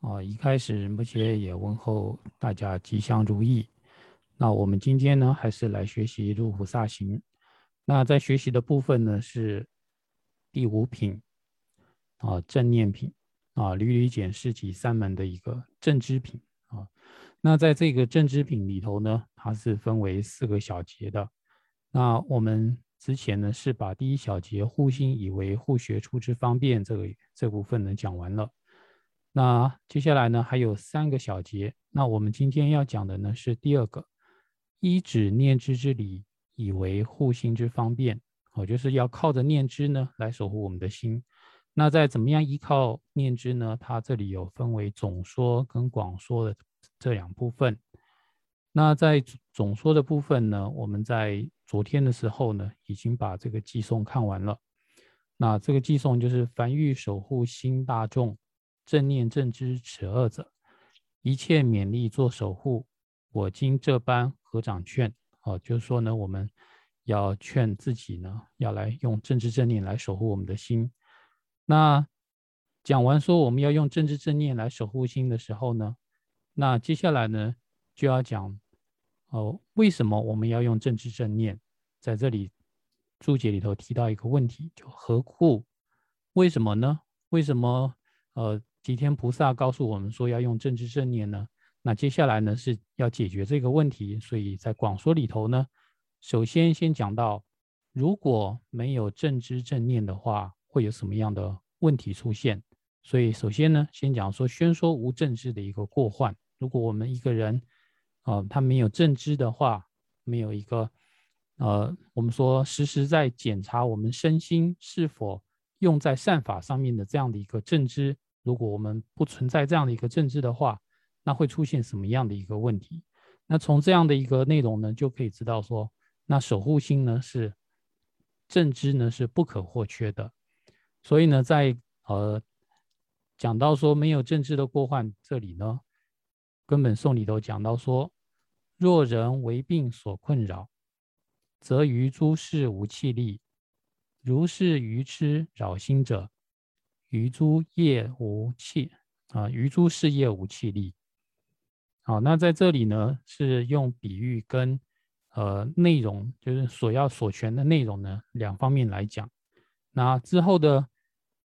啊，一开始目前也问候大家吉祥如意。那我们今天呢，还是来学习入菩萨行。那在学习的部分呢，是第五品啊，正念品啊，屡屡检视及三门的一个正知品啊。那在这个正知品里头呢，它是分为四个小节的。那我们之前呢，是把第一小节护心以为护学出之方便这个这部分呢讲完了。那接下来呢，还有三个小节。那我们今天要讲的呢是第二个，依止念知之理，以为护心之方便。哦，就是要靠着念知呢来守护我们的心。那在怎么样依靠念知呢？它这里有分为总说跟广说的这两部分。那在总说的部分呢，我们在昨天的时候呢，已经把这个寄送看完了。那这个寄送就是凡欲守护心大众。正念正知此二者，一切勉力做守护。我今这般合掌劝，哦，就是说呢，我们要劝自己呢，要来用正知正念来守护我们的心。那讲完说我们要用正知正念来守护心的时候呢，那接下来呢就要讲，哦，为什么我们要用正知正念？在这里注解里头提到一个问题，就何故？为什么呢？为什么？呃？吉天菩萨告诉我们说要用正知正念呢，那接下来呢是要解决这个问题，所以在广说里头呢，首先先讲到，如果没有正知正念的话，会有什么样的问题出现？所以首先呢，先讲说宣说无正知的一个过患。如果我们一个人，啊，他没有正知的话，没有一个，呃，我们说时时在检查我们身心是否用在善法上面的这样的一个正知。如果我们不存在这样的一个政治的话，那会出现什么样的一个问题？那从这样的一个内容呢，就可以知道说，那守护心呢是正知呢是不可或缺的。所以呢，在呃讲到说没有政治的过患这里呢，根本颂里头讲到说，若人为病所困扰，则于诸事无气力，如是愚痴扰心者。余诸业无气啊，余诸事业无气力。好，那在这里呢，是用比喻跟呃内容，就是所要所全的内容呢，两方面来讲。那之后的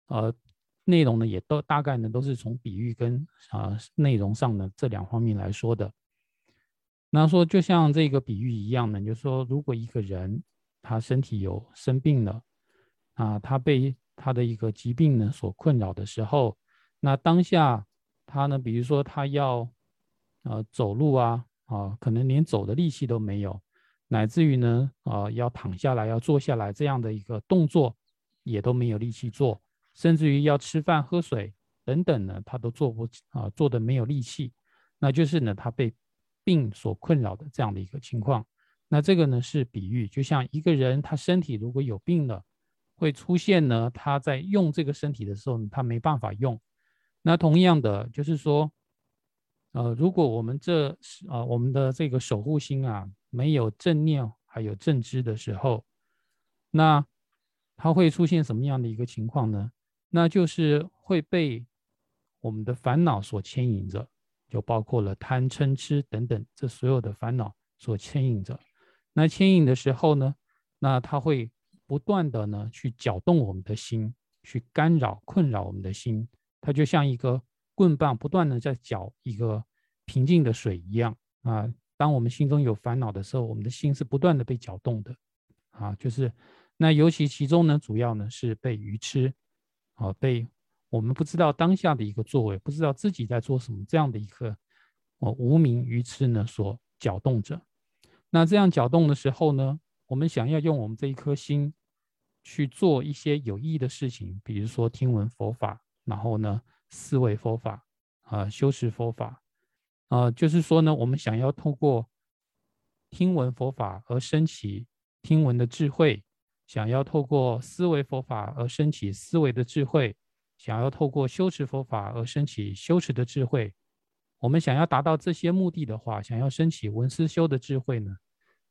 呃内容呢，也都大概呢都是从比喻跟啊内容上的这两方面来说的。那说就像这个比喻一样呢，就是说如果一个人他身体有生病了啊，他被他的一个疾病呢所困扰的时候，那当下他呢，比如说他要呃走路啊啊，可能连走的力气都没有，乃至于呢啊要躺下来要坐下来这样的一个动作也都没有力气做，甚至于要吃饭喝水等等呢，他都做不啊做的没有力气，那就是呢他被病所困扰的这样的一个情况。那这个呢是比喻，就像一个人他身体如果有病了。会出现呢？他在用这个身体的时候，他没办法用。那同样的，就是说，呃，如果我们这啊，我们的这个守护心啊，没有正念还有正知的时候，那它会出现什么样的一个情况呢？那就是会被我们的烦恼所牵引着，就包括了贪嗔痴等等这所有的烦恼所牵引着。那牵引的时候呢，那它会。不断的呢去搅动我们的心，去干扰、困扰我们的心，它就像一个棍棒，不断的在搅一个平静的水一样啊。当我们心中有烦恼的时候，我们的心是不断的被搅动的啊。就是那尤其其中呢，主要呢是被愚痴啊，被我们不知道当下的一个作为，不知道自己在做什么这样的一个哦无名愚痴呢所搅动着。那这样搅动的时候呢？我们想要用我们这一颗心去做一些有意义的事情，比如说听闻佛法，然后呢思维佛法，啊修持佛法，啊就是说呢，我们想要通过听闻佛法而升起听闻的智慧，想要透过思维佛法而升起思维的智慧，想要透过修持佛法而升起修持的智慧。我们想要达到这些目的的话，想要升起闻思修的智慧呢？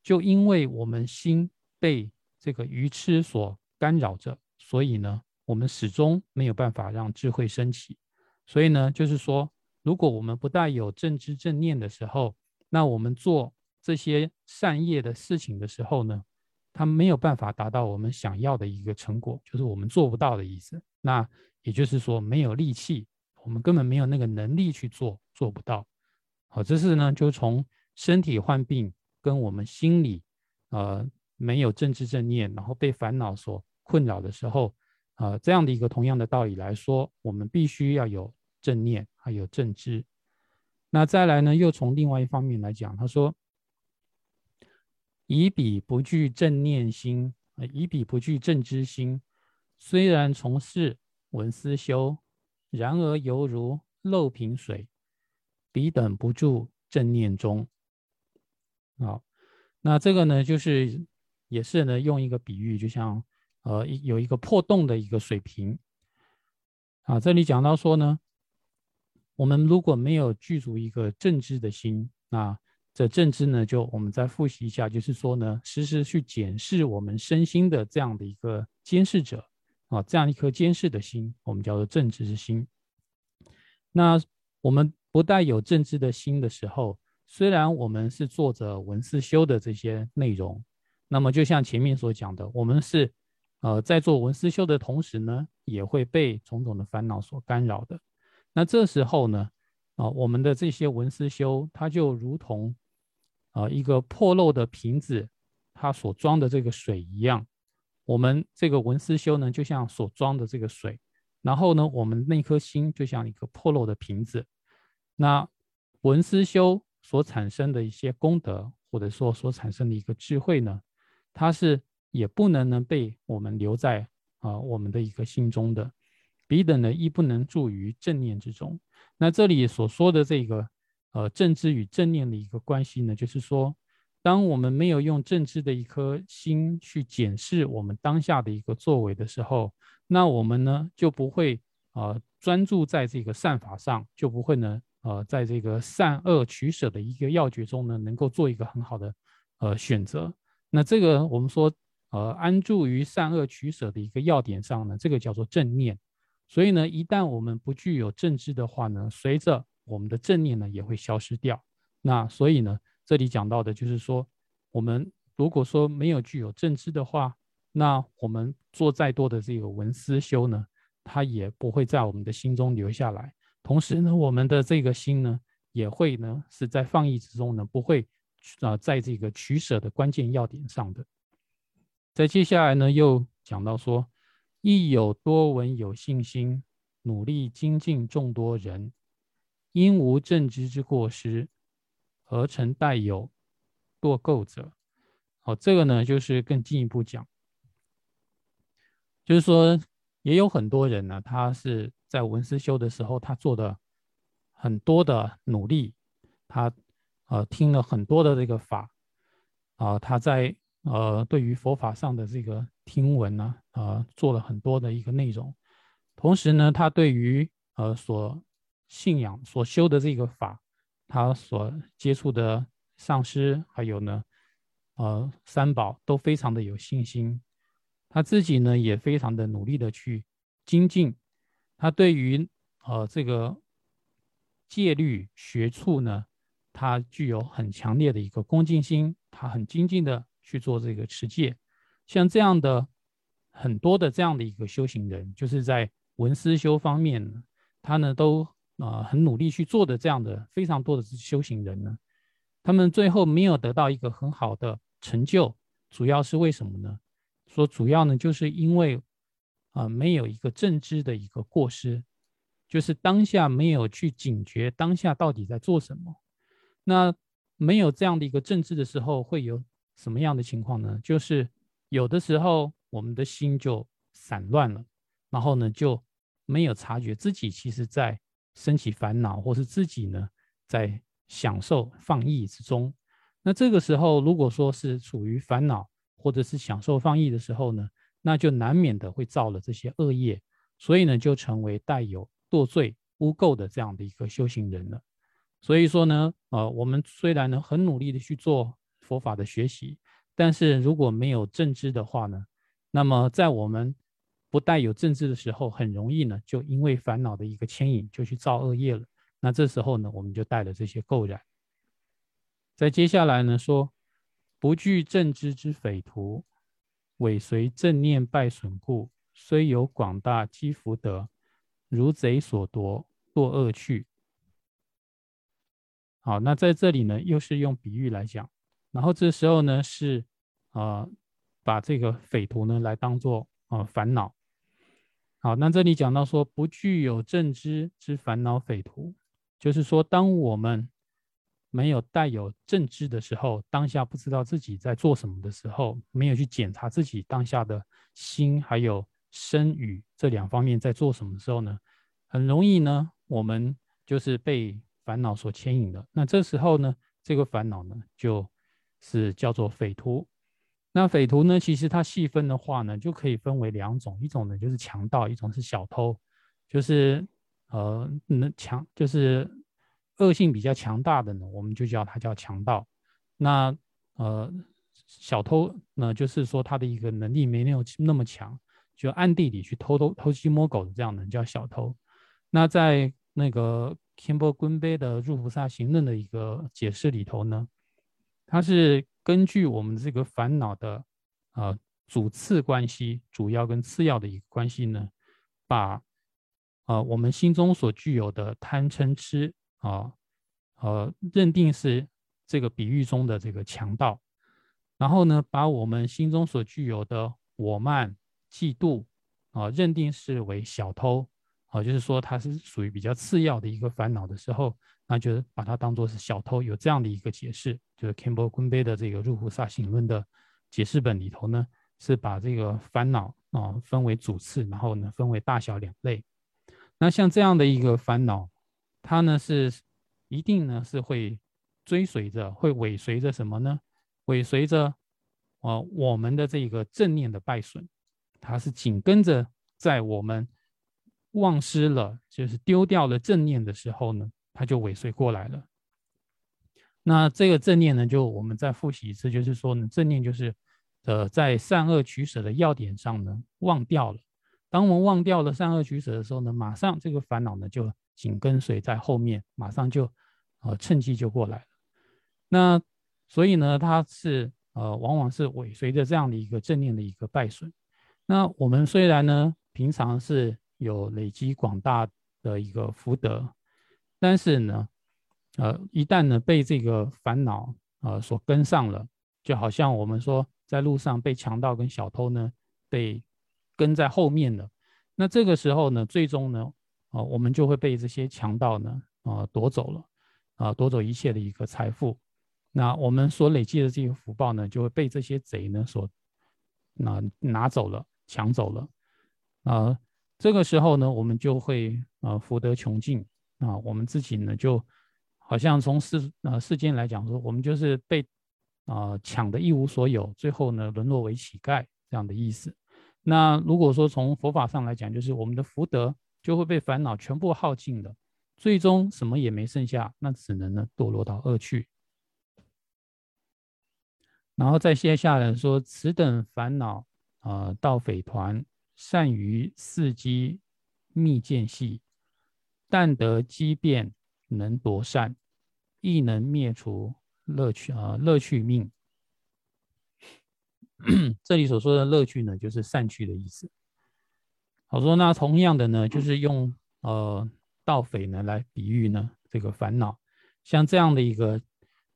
就因为我们心被这个愚痴所干扰着，所以呢，我们始终没有办法让智慧升起。所以呢，就是说，如果我们不带有正知正念的时候，那我们做这些善业的事情的时候呢，它没有办法达到我们想要的一个成果，就是我们做不到的意思。那也就是说，没有力气，我们根本没有那个能力去做，做不到。好，这是呢，就从身体患病跟我们心里，呃，没有正知正念，然后被烦恼所困扰的时候，啊，这样的一个同样的道理来说，我们必须要有。正念还有正知，那再来呢？又从另外一方面来讲，他说：“以彼不具正念心，以彼不具正知心，虽然从事文思修，然而犹如漏瓶水，彼等不住正念中。”好，那这个呢，就是也是呢，用一个比喻，就像呃，有一个破洞的一个水瓶啊，这里讲到说呢。我们如果没有具足一个正知的心，那这正知呢，就我们再复习一下，就是说呢，时时去检视我们身心的这样的一个监视者啊，这样一颗监视的心，我们叫做正知之心。那我们不带有正知的心的时候，虽然我们是做着文思修的这些内容，那么就像前面所讲的，我们是呃在做文思修的同时呢，也会被种种的烦恼所干扰的。那这时候呢，啊，我们的这些文思修，它就如同啊一个破漏的瓶子，它所装的这个水一样。我们这个文思修呢，就像所装的这个水，然后呢，我们那颗心就像一个破漏的瓶子。那文思修所产生的一些功德，或者说所产生的一个智慧呢，它是也不能呢被我们留在啊我们的一个心中的。彼等呢亦不能住于正念之中。那这里所说的这个，呃，正知与正念的一个关系呢，就是说，当我们没有用正知的一颗心去检视我们当下的一个作为的时候，那我们呢就不会呃专注在这个善法上，就不会呢呃在这个善恶取舍的一个要诀中呢，能够做一个很好的呃选择。那这个我们说呃安住于善恶取舍的一个要点上呢，这个叫做正念。所以呢，一旦我们不具有正知的话呢，随着我们的正念呢也会消失掉。那所以呢，这里讲到的就是说，我们如果说没有具有正知的话，那我们做再多的这个文思修呢，它也不会在我们的心中留下来。同时呢，我们的这个心呢，也会呢是在放逸之中呢，不会啊在这个取舍的关键要点上的。在接下来呢，又讲到说。亦有多闻有信心，努力精进众多人，因无正知之过失，而成带有堕垢者。好，这个呢，就是更进一步讲，就是说，也有很多人呢，他是在文思修的时候，他做的很多的努力，他呃听了很多的这个法，啊，他在。呃，对于佛法上的这个听闻呢，呃，做了很多的一个内容。同时呢，他对于呃所信仰、所修的这个法，他所接触的上师，还有呢，呃，三宝都非常的有信心。他自己呢，也非常的努力的去精进。他对于呃这个戒律学处呢，他具有很强烈的一个恭敬心，他很精进的。去做这个持戒，像这样的很多的这样的一个修行人，就是在文思修方面，他呢都啊很努力去做的这样的非常多的修行人呢，他们最后没有得到一个很好的成就，主要是为什么呢？说主要呢就是因为啊没有一个正知的一个过失，就是当下没有去警觉当下到底在做什么，那没有这样的一个正知的时候会有。什么样的情况呢？就是有的时候我们的心就散乱了，然后呢就没有察觉自己其实在升起烦恼，或是自己呢在享受放逸之中。那这个时候如果说是处于烦恼或者是享受放逸的时候呢，那就难免的会造了这些恶业，所以呢就成为带有堕罪污垢的这样的一个修行人了。所以说呢，呃，我们虽然呢很努力的去做。佛法的学习，但是如果没有正知的话呢，那么在我们不带有正知的时候，很容易呢就因为烦恼的一个牵引，就去造恶业了。那这时候呢，我们就带了这些垢染。在接下来呢，说不惧正知之匪徒，尾随正念败损故，虽有广大积福德，如贼所夺，堕恶趣。好，那在这里呢，又是用比喻来讲，然后这时候呢，是啊，把这个匪徒呢来当做啊烦恼。好，那这里讲到说，不具有正知之烦恼匪徒，就是说，当我们没有带有正知的时候，当下不知道自己在做什么的时候，没有去检查自己当下的心还有身语这两方面在做什么的时候呢，很容易呢，我们就是被烦恼所牵引的。那这时候呢，这个烦恼呢，就是叫做匪徒。那匪徒呢？其实它细分的话呢，就可以分为两种，一种呢就是强盗，一种是小偷，就是呃，能强就是恶性比较强大的呢，我们就叫它叫强盗。那呃，小偷呢，就是说他的一个能力没有那么强，就暗地里去偷偷偷鸡摸狗的这样的叫小偷。那在那个 Kimbo 昆贝的入菩萨行论的一个解释里头呢，它是。根据我们这个烦恼的呃主次关系，主要跟次要的一个关系呢，把呃我们心中所具有的贪嗔痴啊呃认定是这个比喻中的这个强盗，然后呢把我们心中所具有的我慢嫉妒啊认定是为小偷啊，就是说它是属于比较次要的一个烦恼的时候。那就把它当做是小偷，有这样的一个解释，就是 Campbell 昆贝的这个入菩萨行论的解释本里头呢，是把这个烦恼啊分为主次，然后呢分为大小两类。那像这样的一个烦恼，它呢是一定呢是会追随着，会尾随着什么呢？尾随着啊我们的这个正念的败损，它是紧跟着在我们忘失了，就是丢掉了正念的时候呢。它就尾随过来了。那这个正念呢，就我们再复习一次，就是说呢，正念就是，呃，在善恶取舍的要点上呢，忘掉了。当我们忘掉了善恶取舍的时候呢，马上这个烦恼呢就紧跟随在后面，马上就，呃，趁机就过来了。那所以呢，它是呃，往往是尾随着这样的一个正念的一个败损。那我们虽然呢，平常是有累积广大的一个福德。但是呢，呃，一旦呢被这个烦恼呃所跟上了，就好像我们说在路上被强盗跟小偷呢被跟在后面了，那这个时候呢，最终呢，啊，我们就会被这些强盗呢啊夺走了，啊夺走一切的一个财富，那我们所累积的这些福报呢，就会被这些贼呢所拿拿走了，抢走了，啊，这个时候呢，我们就会啊福德穷尽。啊，我们自己呢，就好像从世呃世间来讲说，我们就是被啊抢的一无所有，最后呢沦落为乞丐这样的意思。那如果说从佛法上来讲，就是我们的福德就会被烦恼全部耗尽了，最终什么也没剩下，那只能呢堕落到恶趣。然后再接下来说，此等烦恼啊，盗匪团善于伺机密间隙。但得机变，能夺善，亦能灭除乐趣啊乐趣命。这里所说的乐趣呢，就是善趣的意思。我说，那同样的呢，就是用呃盗匪呢来比喻呢这个烦恼。像这样的一个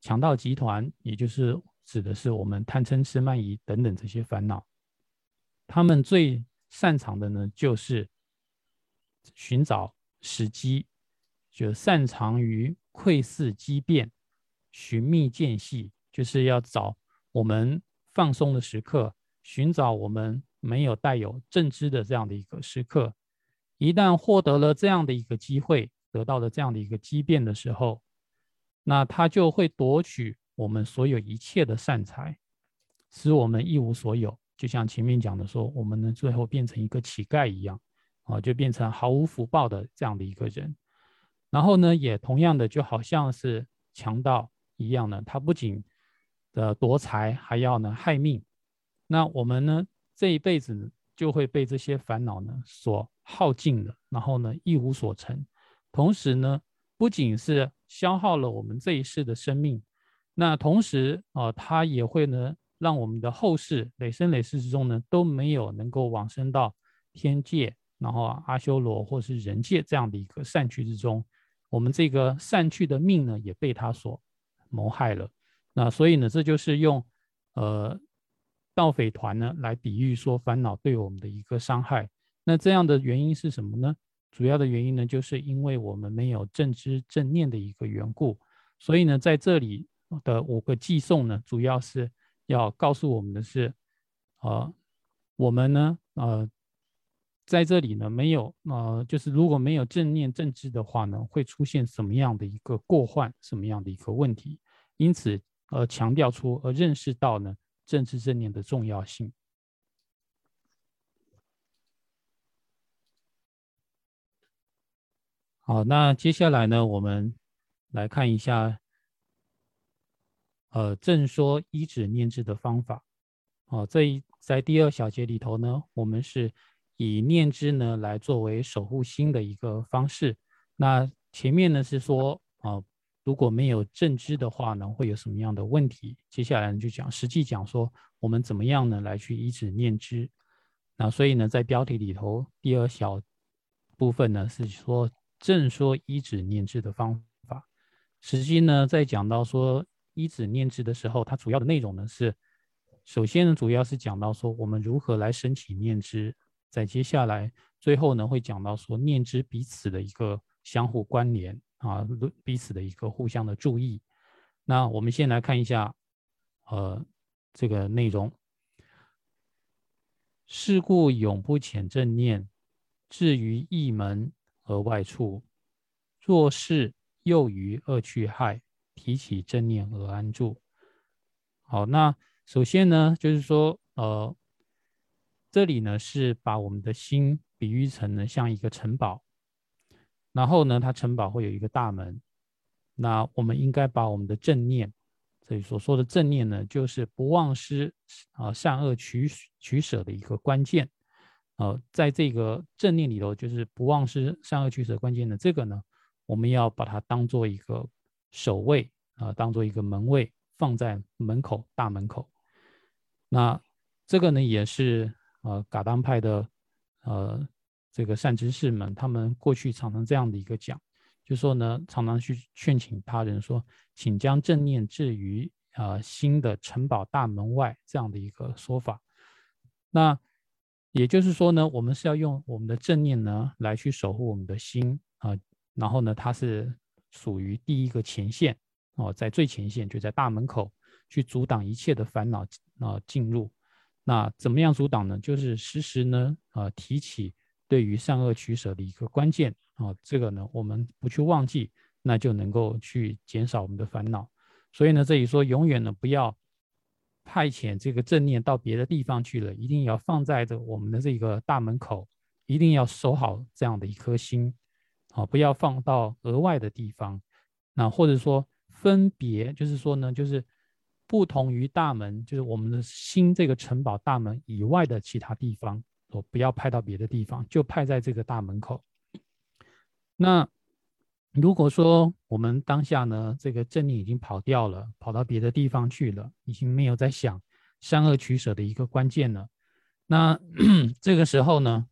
强盗集团，也就是指的是我们贪嗔痴慢疑等等这些烦恼，他们最擅长的呢，就是寻找。时机就擅长于窥视机变、寻觅间隙，就是要找我们放松的时刻，寻找我们没有带有正知的这样的一个时刻。一旦获得了这样的一个机会，得到了这样的一个机变的时候，那他就会夺取我们所有一切的善财，使我们一无所有。就像前面讲的说，我们呢最后变成一个乞丐一样。啊，就变成毫无福报的这样的一个人，然后呢，也同样的就好像是强盗一样呢，他不仅的夺财，还要呢害命。那我们呢这一辈子就会被这些烦恼呢所耗尽了，然后呢一无所成。同时呢，不仅是消耗了我们这一世的生命，那同时啊，它也会呢让我们的后世累生累世之中呢都没有能够往生到天界，然后阿修罗或是人界这样的一个善趣之中，我们这个善趣的命呢也被他所谋害了。那所以呢，这就是用呃盗匪团呢来比喻说烦恼对我们的一个伤害。那这样的原因是什么呢？主要的原因呢，就是因为我们没有正知正念的一个缘故，所以呢，在这里的五个寄送呢，主要是要告诉我们的是，呃，我们呢，呃，在这里呢，没有，呃，就是如果没有正念正知的话呢，会出现什么样的一个过患，什么样的一个问题？因此，呃，强调出，而认识到呢，正知正念的重要性。好，那接下来呢，我们来看一下，呃，正说一指念智的方法。哦，这一在第二小节里头呢，我们是以念智呢来作为守护心的一个方式。那前面呢是说，啊，如果没有正知的话呢，会有什么样的问题？接下来就讲实际讲说，我们怎么样呢来去依止念知。那所以呢，在标题里头第二小部分呢是说。正说依止念知的方法，实际呢，在讲到说依止念知的时候，它主要的内容呢是，首先呢，主要是讲到说我们如何来升起念知，在接下来最后呢，会讲到说念知彼此的一个相互关联啊，彼此的一个互相的注意。那我们先来看一下，呃，这个内容。是故永不遣正念，至于一门。而外处，若是又于恶趣害，提起正念而安住。好，那首先呢，就是说，呃，这里呢是把我们的心比喻成呢像一个城堡，然后呢，它城堡会有一个大门。那我们应该把我们的正念，这里所说的正念呢，就是不忘失啊善恶取取舍的一个关键。呃，在这个正念里头，就是不忘失善恶取舍关键的这个呢，我们要把它当做一个守卫啊，当做一个门卫，放在门口大门口。那这个呢，也是呃噶当派的呃这个善知识们，他们过去常常这样的一个讲，就说呢，常常去劝请他人说，请将正念置于啊新的城堡大门外这样的一个说法。那也就是说呢，我们是要用我们的正念呢来去守护我们的心啊，然后呢，它是属于第一个前线哦，在最前线就在大门口去阻挡一切的烦恼啊进入。那怎么样阻挡呢？就是时时呢啊提起对于善恶取舍的一个关键啊，这个呢我们不去忘记，那就能够去减少我们的烦恼。所以呢，这里说永远呢不要。派遣这个正念到别的地方去了，一定要放在这我们的这个大门口，一定要守好这样的一颗心，啊，不要放到额外的地方。那或者说分别，就是说呢，就是不同于大门，就是我们的心这个城堡大门以外的其他地方，我不要派到别的地方，就派在这个大门口。那。如果说我们当下呢，这个正念已经跑掉了，跑到别的地方去了，已经没有在想善恶取舍的一个关键了，那 这个时候呢，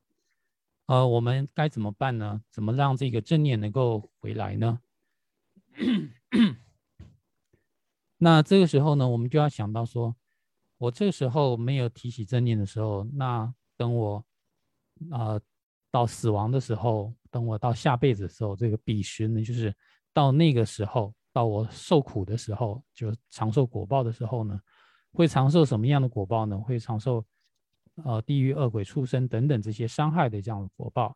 呃，我们该怎么办呢？怎么让这个正念能够回来呢？那这个时候呢，我们就要想到说，我这时候没有提起正念的时候，那等我啊到死亡的时候。等我到下辈子的时候，这个彼时呢，就是到那个时候，到我受苦的时候，就长受果报的时候呢，会长受什么样的果报呢？会长受呃地狱恶鬼畜生等等这些伤害的这样的果报。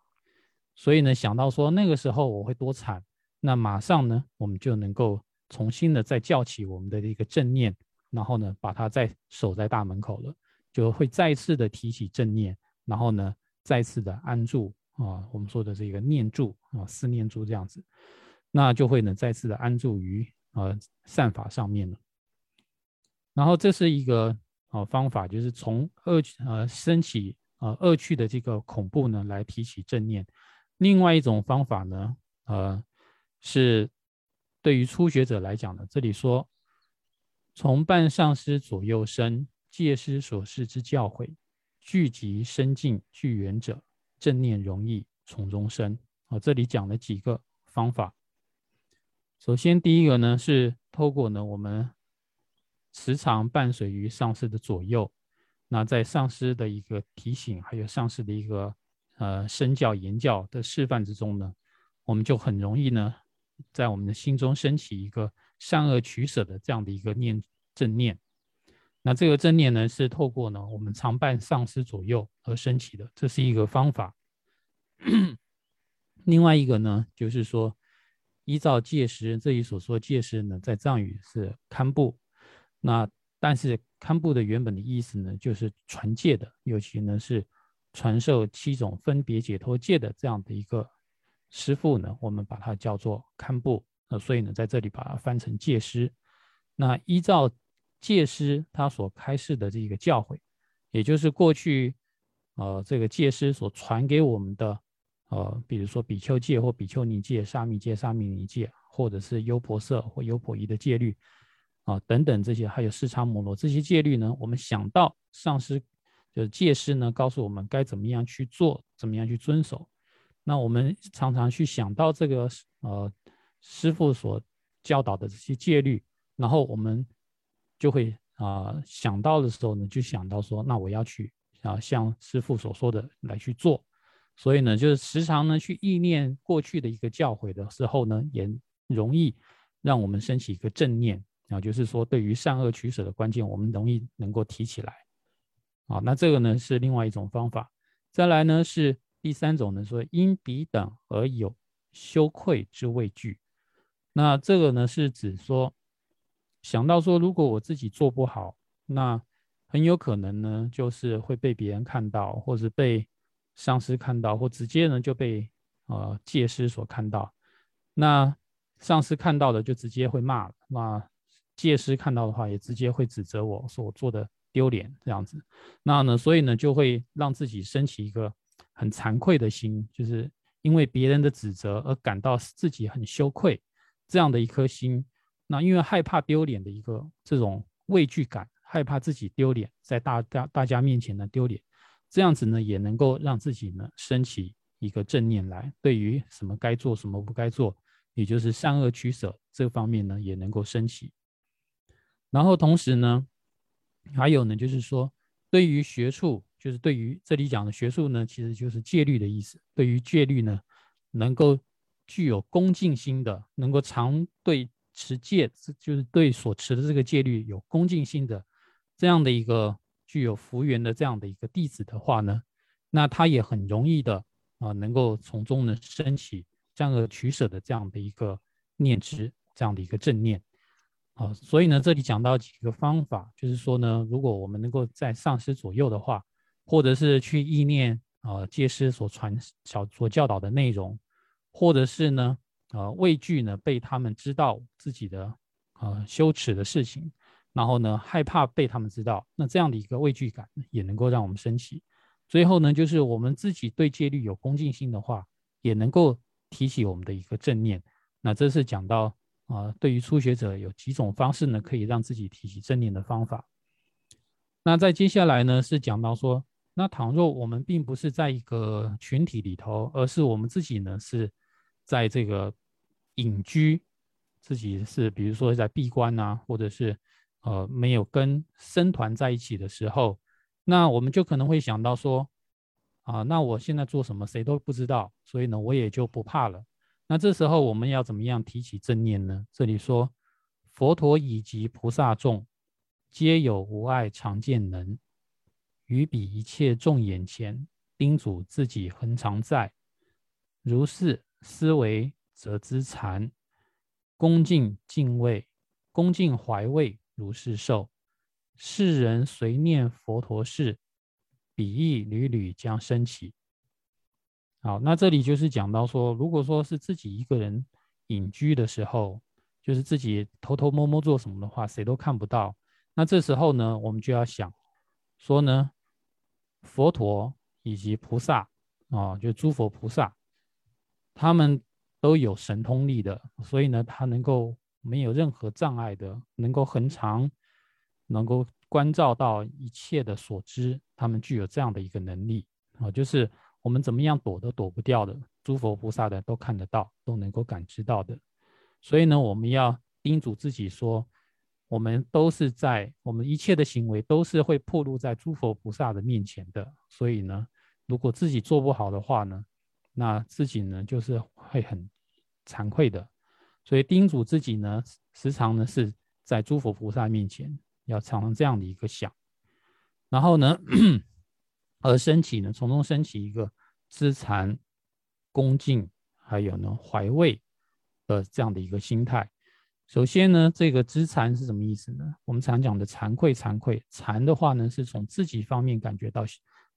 所以呢，想到说那个时候我会多惨，那马上呢，我们就能够重新的再叫起我们的一个正念，然后呢，把它再守在大门口了，就会再次的提起正念，然后呢，再次的安住。啊，我们说的这个念住啊，思念住这样子，那就会呢再次的安住于呃善法上面了。然后这是一个啊方法，就是从恶呃升起呃恶趣的这个恐怖呢来提起正念。另外一种方法呢，呃是对于初学者来讲的。这里说，从半上师左右身，戒师所示之教诲，聚集深近具缘者，正念容易从中生。啊，这里讲了几个方法。首先，第一个呢是透过呢我们时常伴随于上师的左右，那在上师的一个提醒，还有上师的一个呃身教言教的示范之中呢，我们就很容易呢在我们的心中升起一个善恶取舍的这样的一个念正念。那这个正念呢是透过呢我们常伴上师左右而升起的，这是一个方法。另外一个呢就是说。依照戒师这里所说，戒师呢，在藏语是堪布，那但是堪布的原本的意思呢，就是传戒的，尤其呢是传授七种分别解脱戒的这样的一个师傅呢，我们把它叫做堪布。那所以呢，在这里把它翻成戒师。那依照戒师他所开示的这个教诲，也就是过去呃这个戒师所传给我们的。呃，比如说比丘戒或比丘尼戒、沙弥戒、沙弥尼戒，或者是优婆塞或优婆夷的戒律啊，等等这些，还有四叉摩罗这些戒律呢，我们想到上师就是戒师呢，告诉我们该怎么样去做，怎么样去遵守。那我们常常去想到这个呃师傅所教导的这些戒律，然后我们就会啊想到的时候呢，就想到说，那我要去啊像师傅所说的来去做。所以呢，就是时常呢去意念过去的一个教诲的时候呢，也容易让我们升起一个正念啊，就是说对于善恶取舍的关键，我们容易能够提起来啊。那这个呢是另外一种方法。再来呢是第三种呢，说因彼等而有羞愧之畏惧。那这个呢是指说想到说，如果我自己做不好，那很有可能呢就是会被别人看到，或者被。上司看到或直接呢就被呃戒师所看到，那上司看到的就直接会骂了，那戒师看到的话也直接会指责我说我做的丢脸这样子，那呢所以呢就会让自己升起一个很惭愧的心，就是因为别人的指责而感到自己很羞愧这样的一颗心，那因为害怕丢脸的一个这种畏惧感，害怕自己丢脸在大大大家面前呢丢脸。这样子呢，也能够让自己呢升起一个正念来，对于什么该做，什么不该做，也就是善恶取舍这方面呢，也能够升起。然后同时呢，还有呢，就是说，对于学术，就是对于这里讲的学术呢，其实就是戒律的意思。对于戒律呢，能够具有恭敬心的，能够常对持戒，就是对所持的这个戒律有恭敬心的，这样的一个。具有福缘的这样的一个弟子的话呢，那他也很容易的啊，能够从中呢升起善恶取舍的这样的一个念知，这样的一个正念啊。所以呢，这里讲到几个方法，就是说呢，如果我们能够在上师左右的话，或者是去意念啊戒师所传小所教导的内容，或者是呢呃畏惧呢被他们知道自己的呃羞耻的事情。然后呢，害怕被他们知道，那这样的一个畏惧感也能够让我们升起。最后呢，就是我们自己对戒律有恭敬心的话，也能够提起我们的一个正念。那这是讲到啊，对于初学者有几种方式呢，可以让自己提起正念的方法。那在接下来呢，是讲到说，那倘若我们并不是在一个群体里头，而是我们自己呢是在这个隐居，自己是比如说在闭关啊，或者是。呃，没有跟僧团在一起的时候，那我们就可能会想到说，啊，那我现在做什么谁都不知道，所以呢，我也就不怕了。那这时候我们要怎么样提起正念呢？这里说，佛陀以及菩萨众，皆有无碍常见能，于彼一切众眼前，叮嘱自己恒常在。如是思维，则知禅，恭敬敬畏，恭敬怀畏。如是受，世人随念佛陀事，彼意屡屡将升起。好，那这里就是讲到说，如果说是自己一个人隐居的时候，就是自己偷偷摸摸做什么的话，谁都看不到。那这时候呢，我们就要想说呢，佛陀以及菩萨啊，就诸佛菩萨，他们都有神通力的，所以呢，他能够没有任何障碍的，能够恒常，能够关照到一切的所知，他们具有这样的一个能力啊，就是我们怎么样躲都躲不掉的，诸佛菩萨的都看得到，都能够感知到的。所以呢，我们要叮嘱自己说，我们都是在我们一切的行为都是会暴露在诸佛菩萨的面前的。所以呢，如果自己做不好的话呢，那自己呢，就是会很惭愧的，所以叮嘱自己呢，时常呢是在诸佛菩萨面前要常常这样的一个想，然后呢，而升起呢，从中升起一个知禅、恭敬，还有呢怀畏的这样的一个心态。首先呢，这个知禅是什么意思呢？我们常讲的惭愧，惭愧，惭的话呢，是从自己方面感觉到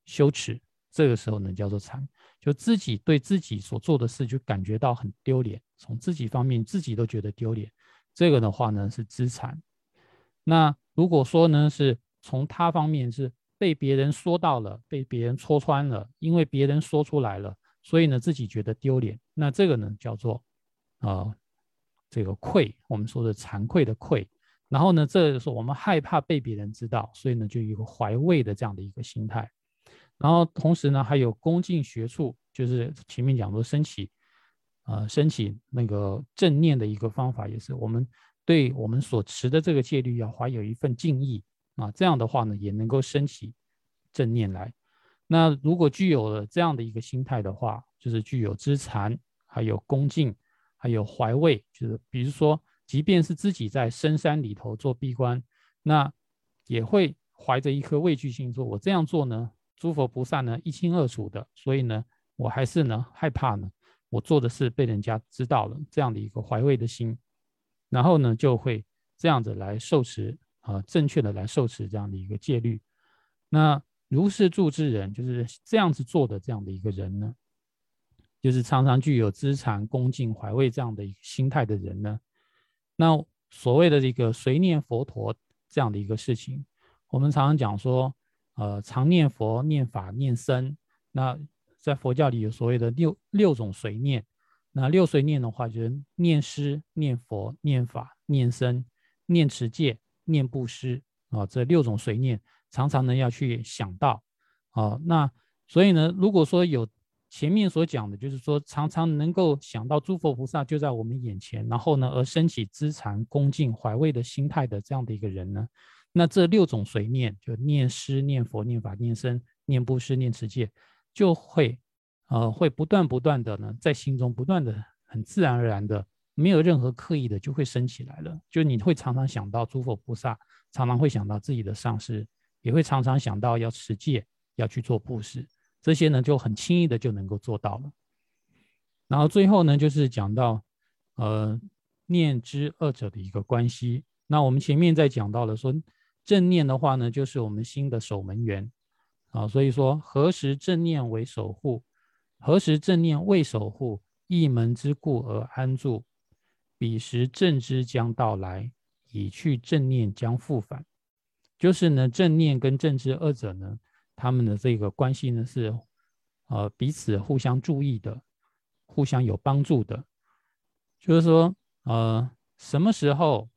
羞耻。这个时候呢，叫做惭，就自己对自己所做的事就感觉到很丢脸，从自己方面自己都觉得丢脸。这个的话呢是知惭。那如果说呢是从他方面是被别人说到了，被别人戳穿了，因为别人说出来了，所以呢自己觉得丢脸。那这个呢叫做啊这个愧，我们说的惭愧的愧。然后呢，这是我们害怕被别人知道，所以呢就有一个怀畏的这样的一个心态。然后同时呢，还有恭敬学处，就是前面讲说升起，呃，升起那个正念的一个方法，也是我们对我们所持的这个戒律要怀有一份敬意啊，这样的话呢，也能够升起正念来。那如果具有了这样的一个心态的话，就是具有知禅，还有恭敬，还有怀畏，就是比如说，即便是自己在深山里头做闭关，那也会怀着一颗畏惧心，说我这样做呢。诸佛菩萨呢一清二楚的，所以呢，我还是呢害怕呢，我做的事被人家知道了，这样的一个怀畏的心，然后呢就会这样子来受持啊，正确的来受持这样的一个戒律。那如是住之人，就是这样子做的这样的一个人呢，就是常常具有知禅、恭敬、怀畏这样的一个心态的人呢，那所谓的这个随念佛陀这样的一个事情，我们常常讲说。呃，常念佛、念法、念僧。那在佛教里有所谓的六六种随念。那六随念的话，就是念师、念佛、念法、念僧、念持戒、念布施啊。这六种随念，常常呢要去想到啊。那所以呢，如果说有前面所讲的，就是说常常能够想到诸佛菩萨就在我们眼前，然后呢而升起知禅、恭敬、怀畏的心态的这样的一个人呢。那这六种随念，就念诗、念佛、念法、念僧、念布施、念持戒，就会，呃，会不断不断的呢，在心中不断的很自然而然的，没有任何刻意的，就会升起来了。就你会常常想到诸佛菩萨，常常会想到自己的上师，也会常常想到要持戒，要去做布施，这些呢就很轻易的就能够做到了。然后最后呢，就是讲到，呃，念知二者的一个关系。那我们前面在讲到了说。正念的话呢，就是我们心的守门员啊，所以说何时正念为守护，何时正念未守护，一门之故而安住，彼时正知将到来，已去正念将复返。就是呢，正念跟正知二者呢，他们的这个关系呢是呃彼此互相注意的，互相有帮助的。就是说呃什么时候？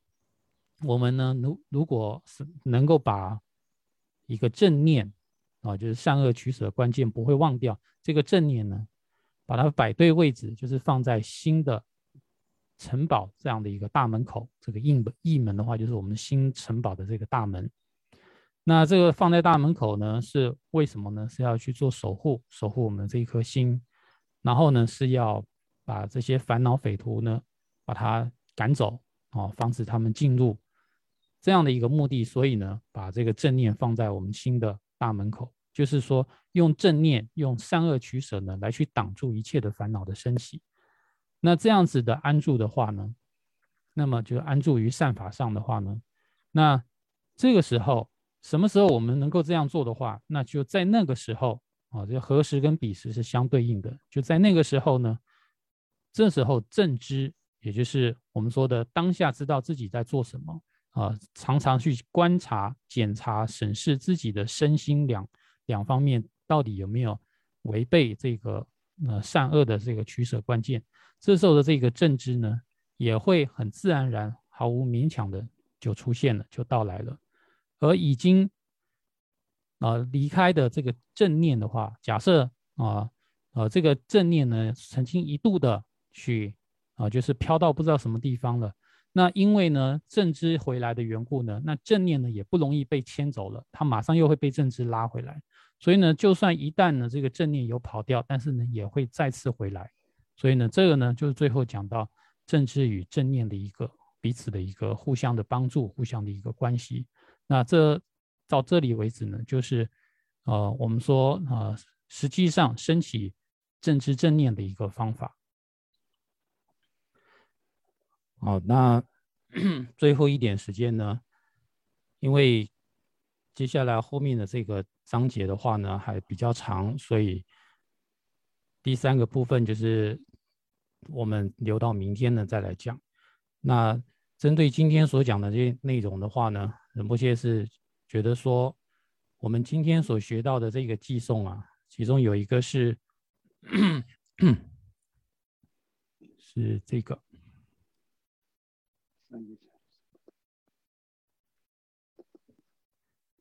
我们呢，如如果是能够把一个正念啊，就是善恶取舍关键不会忘掉这个正念呢，把它摆对位置，就是放在新的城堡这样的一个大门口。这个印印门的话，就是我们新城堡的这个大门。那这个放在大门口呢，是为什么呢？是要去做守护，守护我们这一颗心，然后呢，是要把这些烦恼匪徒呢，把它赶走啊，防止他们进入。这样的一个目的，所以呢，把这个正念放在我们心的大门口，就是说用正念、用善恶取舍呢，来去挡住一切的烦恼的升起。那这样子的安住的话呢，那么就安住于善法上的话呢，那这个时候，什么时候我们能够这样做的话，那就在那个时候啊，这何时跟彼时是相对应的，就在那个时候呢，这时候正知，也就是我们说的当下知道自己在做什么。啊，常常去观察、检查、审视自己的身心两两方面，到底有没有违背这个呃善恶的这个取舍关键。这时候的这个正知呢，也会很自然而然、毫无勉强的就出现了，就到来了。而已经啊离开的这个正念的话，假设啊呃这个正念呢，曾经一度的去啊就是飘到不知道什么地方了。那因为呢正知回来的缘故呢，那正念呢也不容易被牵走了，它马上又会被正知拉回来。所以呢，就算一旦呢这个正念有跑掉，但是呢也会再次回来。所以呢，这个呢就是最后讲到正知与正念的一个彼此的一个互相的帮助，互相的一个关系。那这到这里为止呢，就是呃我们说啊，实际上升起正知正念的一个方法。好，那 最后一点时间呢，因为接下来后面的这个。章节的话呢还比较长，所以第三个部分就是我们留到明天呢再来讲。那针对今天所讲的这些内容的话呢，仁波切是觉得说，我们今天所学到的这个寄送啊，其中有一个是 是这个。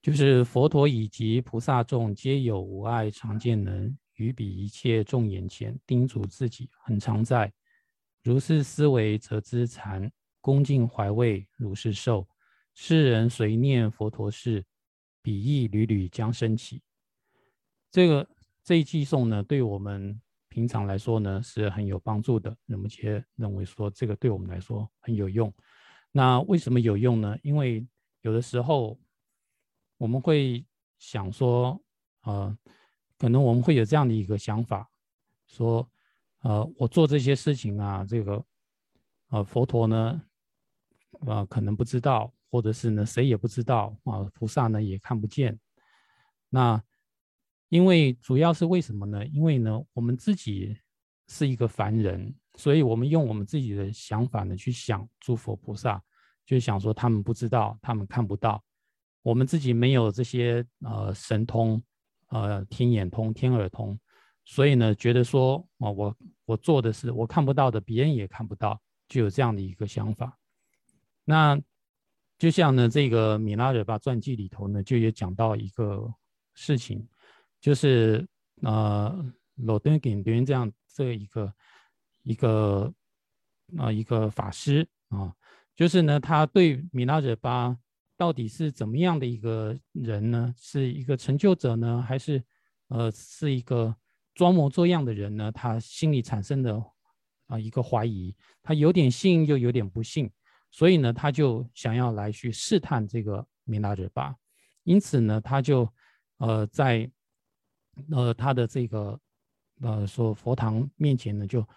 就是佛陀以及菩萨众皆有无碍常见能，于彼一切众眼前叮嘱自己，很常在。如是思维，则知禅恭敬怀畏，如是受。世人随念佛陀事，彼意屡屡将升起。这个这一句颂呢，对我们平常来说呢是很有帮助的。那么且认为说这个对我们来说很有用。那为什么有用呢？因为有的时候。我们会想说，呃，可能我们会有这样的一个想法，说，呃，我做这些事情啊，这个，呃，佛陀呢，呃，可能不知道，或者是呢，谁也不知道啊，菩萨呢也看不见。那因为主要是为什么呢？因为呢，我们自己是一个凡人，所以我们用我们自己的想法呢去想诸佛菩萨，就想说他们不知道，他们看不到。我们自己没有这些呃神通，呃天眼通、天耳通，所以呢，觉得说啊，我我做的是我看不到的，别人也看不到，就有这样的一个想法。那就像呢，这个米拉惹巴传记里头呢，就也讲到一个事情，就是呃，罗登给别人这样这一个一个啊一个法师啊，就是呢，他对米拉惹巴。到底是怎么样的一个人呢？是一个成就者呢，还是呃是一个装模作样的人呢？他心里产生的啊一个怀疑，他有点信又有点不信，所以呢，他就想要来去试探这个米拉惹巴，因此呢，他就呃在呃他的这个呃说佛堂面前呢，就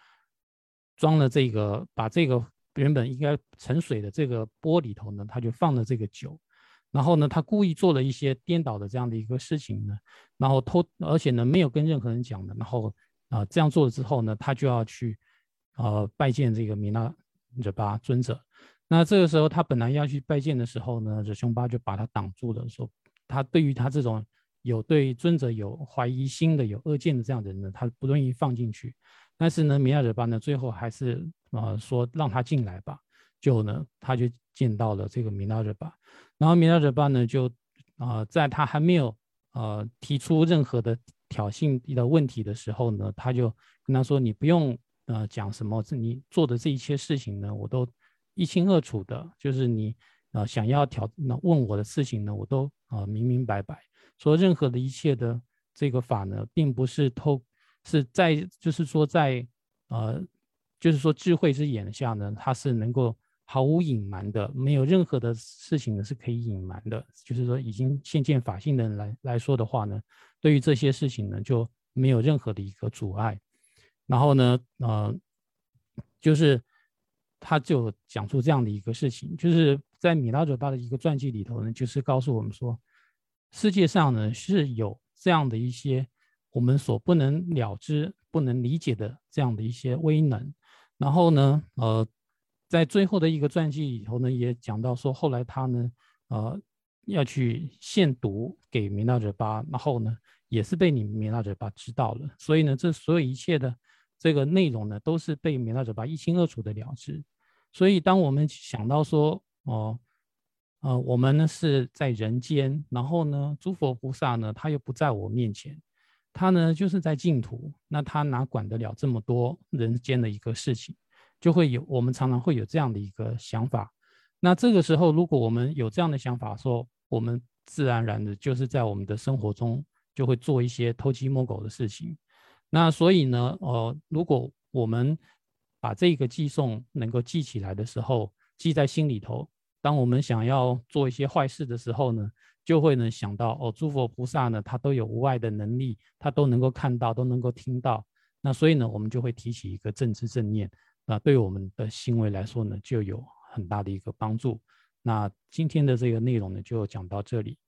装了这个把这个。原本应该盛水的这个钵里头呢，他就放了这个酒，然后呢，他故意做了一些颠倒的这样的一个事情呢，然后偷，而且呢没有跟任何人讲的，然后啊这样做了之后呢，他就要去呃拜见这个米拉惹巴尊者。那这个时候他本来要去拜见的时候呢，这凶巴就把他挡住了，说他对于他这种有对尊者有怀疑心的、有恶见的这样的人呢，他不愿意放进去。但是呢，米拉惹巴呢最后还是。啊，说让他进来吧，就呢，他就见到了这个米拉热巴，然后米拉热巴呢，就啊，在他还没有呃提出任何的挑衅的问题的时候呢，他就跟他说：“你不用呃讲什么，你做的这一切事情呢，我都一清二楚的，就是你啊想要挑那问我的事情呢，我都啊明明白白。说任何的一切的这个法呢，并不是透是在就是说在呃。”就是说，智慧之眼下呢，它是能够毫无隐瞒的，没有任何的事情呢是可以隐瞒的。就是说，已经现见法性的人来来说的话呢，对于这些事情呢，就没有任何的一个阻碍。然后呢，呃，就是他就讲出这样的一个事情，就是在米拉佐巴的一个传记里头呢，就是告诉我们说，世界上呢是有这样的一些我们所不能了知、不能理解的这样的一些威能。然后呢，呃，在最后的一个传记里头呢，也讲到说，后来他呢，呃，要去献毒给米纳者巴，然后呢，也是被你米纳者巴知道了。所以呢，这所有一切的这个内容呢，都是被弥勒者巴一清二楚的了知。所以，当我们想到说，哦，呃，呃我们呢是在人间，然后呢，诸佛菩萨呢，他又不在我面前，他呢就是在净土，那他哪管得了这么多人间的一个事情？就会有我们常常会有这样的一个想法。那这个时候，如果我们有这样的想法，说我们自然而然的就是在我们的生活中就会做一些偷鸡摸狗的事情。那所以呢，呃，如果我们把这个寄送能够记起来的时候，记在心里头，当我们想要做一些坏事的时候呢，就会呢想到哦，诸佛菩萨呢，他都有无碍的能力，他都能够看到，都能够听到。那所以呢，我们就会提起一个正知正念，那对我们的行为来说呢，就有很大的一个帮助。那今天的这个内容呢，就讲到这里。